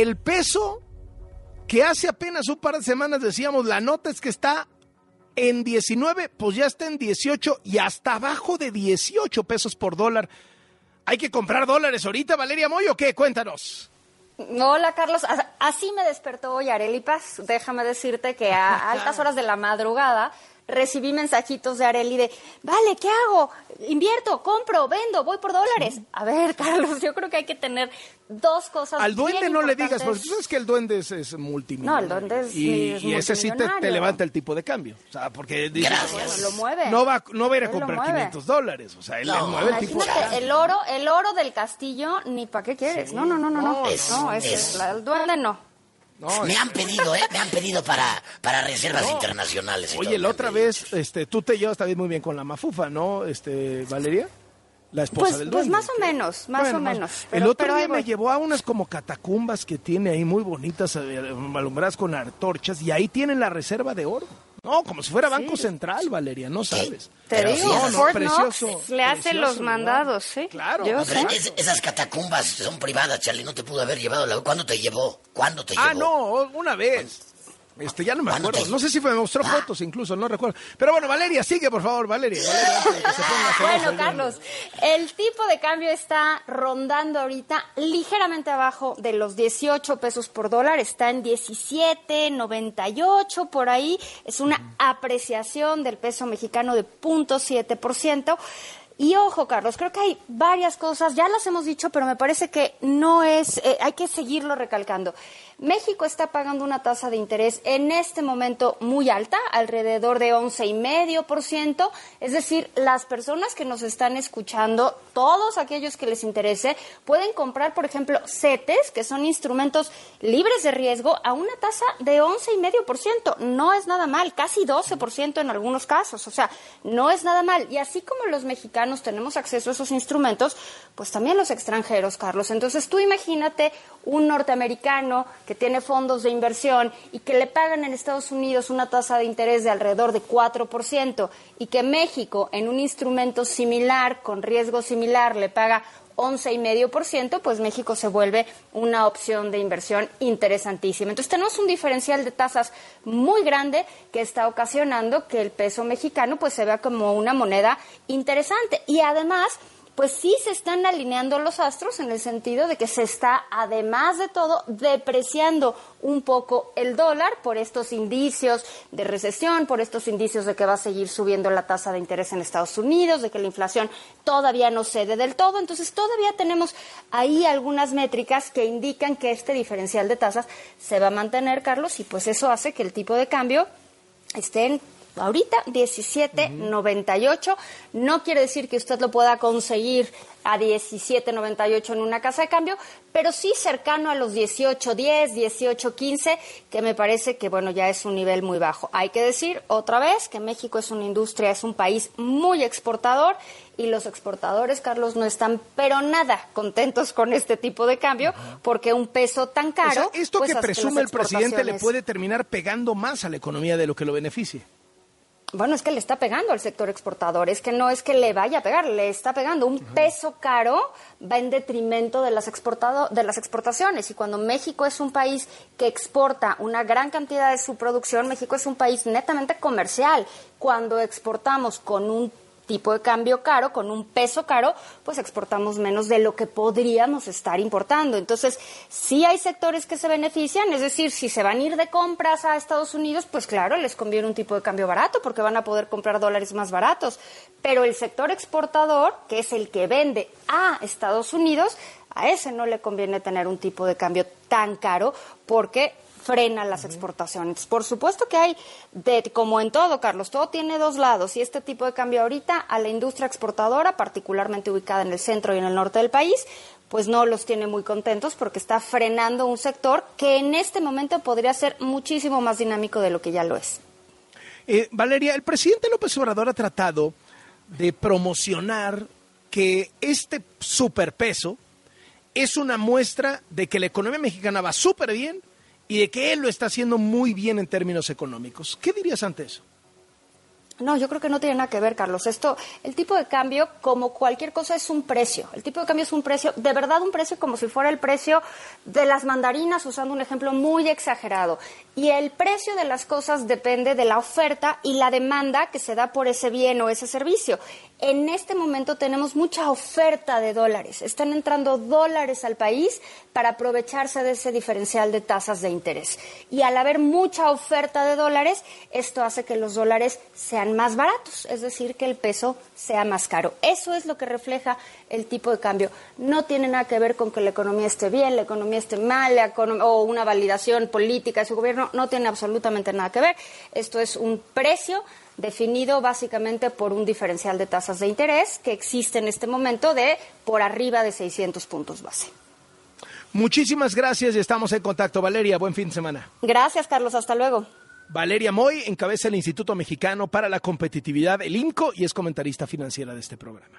El peso que hace apenas un par de semanas decíamos, la nota es que está en 19, pues ya está en 18 y hasta abajo de 18 pesos por dólar. ¿Hay que comprar dólares ahorita, Valeria Moy, o qué? Cuéntanos. Hola, Carlos. Así me despertó hoy Areli Paz. Déjame decirte que a altas horas de la madrugada recibí mensajitos de Areli de, vale, ¿qué hago? Invierto, compro, vendo, voy por dólares. A ver, Carlos, yo creo que hay que tener dos cosas. Al duende no le digas, porque tú sabes que el duende es, es multimillonario. No, el duende es, y, ese sí te, levanta el tipo de cambio. O sea, porque dice, lo mueve. No va, no va a ir a comprar 500 dólares. O sea, él le mueve el tipo de el oro, el oro del castillo, ni para qué quieres. No, no, no, no, no. no, el duende no me han pedido, ¿eh? Me han pedido para, para reservas internacionales. Oye, la otra vez, este, tú te llevas también muy bien con la mafufa, ¿no, este, Valeria? La esposa pues, del Pues más o menos, más o menos. el otro día me llevó a unas como catacumbas que tiene ahí muy bonitas, eh, alumbradas con antorchas, y ahí tienen la reserva de oro. No, como si fuera Banco Central, Valeria, no sabes. Te digo, Fort precioso, le hace los mandados, ¿sí? Claro. esas catacumbas son privadas, Charlie, no te pudo haber llevado. La... ¿Cuándo te llevó? ¿Cuándo te ah, llevó? Ah, no, una vez. Este, ya no me acuerdo. No sé si me mostró ah. fotos incluso, no recuerdo. Pero bueno, Valeria, sigue por favor, Valeria. bueno, Carlos, el tipo de cambio está rondando ahorita ligeramente abajo de los 18 pesos por dólar. Está en 17.98 por ahí. Es una apreciación del peso mexicano de 0.7%. Y ojo, Carlos, creo que hay varias cosas, ya las hemos dicho, pero me parece que no es, eh, hay que seguirlo recalcando. México está pagando una tasa de interés en este momento muy alta, alrededor de 11,5%. Es decir, las personas que nos están escuchando, todos aquellos que les interese, pueden comprar, por ejemplo, CETES, que son instrumentos libres de riesgo, a una tasa de 11,5%. No es nada mal, casi 12% en algunos casos. O sea, no es nada mal. Y así como los mexicanos tenemos acceso a esos instrumentos, pues también los extranjeros, Carlos. Entonces tú imagínate un norteamericano que tiene fondos de inversión y que le pagan en Estados Unidos una tasa de interés de alrededor de 4% y que México en un instrumento similar, con riesgo similar, le paga 11,5%, pues México se vuelve una opción de inversión interesantísima. Entonces tenemos un diferencial de tasas muy grande que está ocasionando que el peso mexicano pues se vea como una moneda interesante y además pues sí se están alineando los astros en el sentido de que se está, además de todo, depreciando un poco el dólar por estos indicios de recesión, por estos indicios de que va a seguir subiendo la tasa de interés en Estados Unidos, de que la inflación todavía no cede del todo. Entonces, todavía tenemos ahí algunas métricas que indican que este diferencial de tasas se va a mantener, Carlos, y pues eso hace que el tipo de cambio esté en ahorita 17.98. No quiere decir que usted lo pueda conseguir a 17.98 en una casa de cambio, pero sí cercano a los 18.10, 18.15, que me parece que bueno, ya es un nivel muy bajo. Hay que decir otra vez que México es una industria, es un país muy exportador y los exportadores, Carlos, no están pero nada contentos con este tipo de cambio porque un peso tan caro. esto pues, que presume el presidente le puede terminar pegando más a la economía de lo que lo beneficie. Bueno, es que le está pegando al sector exportador, es que no es que le vaya a pegar, le está pegando. Un peso caro va en detrimento de las, exportado, de las exportaciones y cuando México es un país que exporta una gran cantidad de su producción, México es un país netamente comercial. Cuando exportamos con un tipo de cambio caro, con un peso caro, pues exportamos menos de lo que podríamos estar importando. Entonces, sí hay sectores que se benefician, es decir, si se van a ir de compras a Estados Unidos, pues claro, les conviene un tipo de cambio barato porque van a poder comprar dólares más baratos. Pero el sector exportador, que es el que vende a Estados Unidos, a ese no le conviene tener un tipo de cambio tan caro porque frena las exportaciones. Por supuesto que hay, de, como en todo, Carlos, todo tiene dos lados y este tipo de cambio ahorita a la industria exportadora, particularmente ubicada en el centro y en el norte del país, pues no los tiene muy contentos porque está frenando un sector que en este momento podría ser muchísimo más dinámico de lo que ya lo es. Eh, Valeria, el presidente López Obrador ha tratado de promocionar que este superpeso es una muestra de que la economía mexicana va súper bien y de que él lo está haciendo muy bien en términos económicos. ¿Qué dirías ante eso? No, yo creo que no tiene nada que ver, Carlos. Esto, el tipo de cambio, como cualquier cosa, es un precio. El tipo de cambio es un precio, de verdad un precio como si fuera el precio de las mandarinas, usando un ejemplo muy exagerado. Y el precio de las cosas depende de la oferta y la demanda que se da por ese bien o ese servicio. En este momento tenemos mucha oferta de dólares. Están entrando dólares al país para aprovecharse de ese diferencial de tasas de interés. Y al haber mucha oferta de dólares, esto hace que los dólares sean más baratos, es decir, que el peso sea más caro. Eso es lo que refleja el tipo de cambio. No tiene nada que ver con que la economía esté bien, la economía esté mal, o una validación política de su gobierno. No tiene absolutamente nada que ver. Esto es un precio definido básicamente por un diferencial de tasas de interés que existe en este momento de por arriba de 600 puntos base. Muchísimas gracias y estamos en contacto. Valeria, buen fin de semana. Gracias, Carlos. Hasta luego. Valeria Moy encabeza el Instituto Mexicano para la Competitividad, el INCO, y es comentarista financiera de este programa.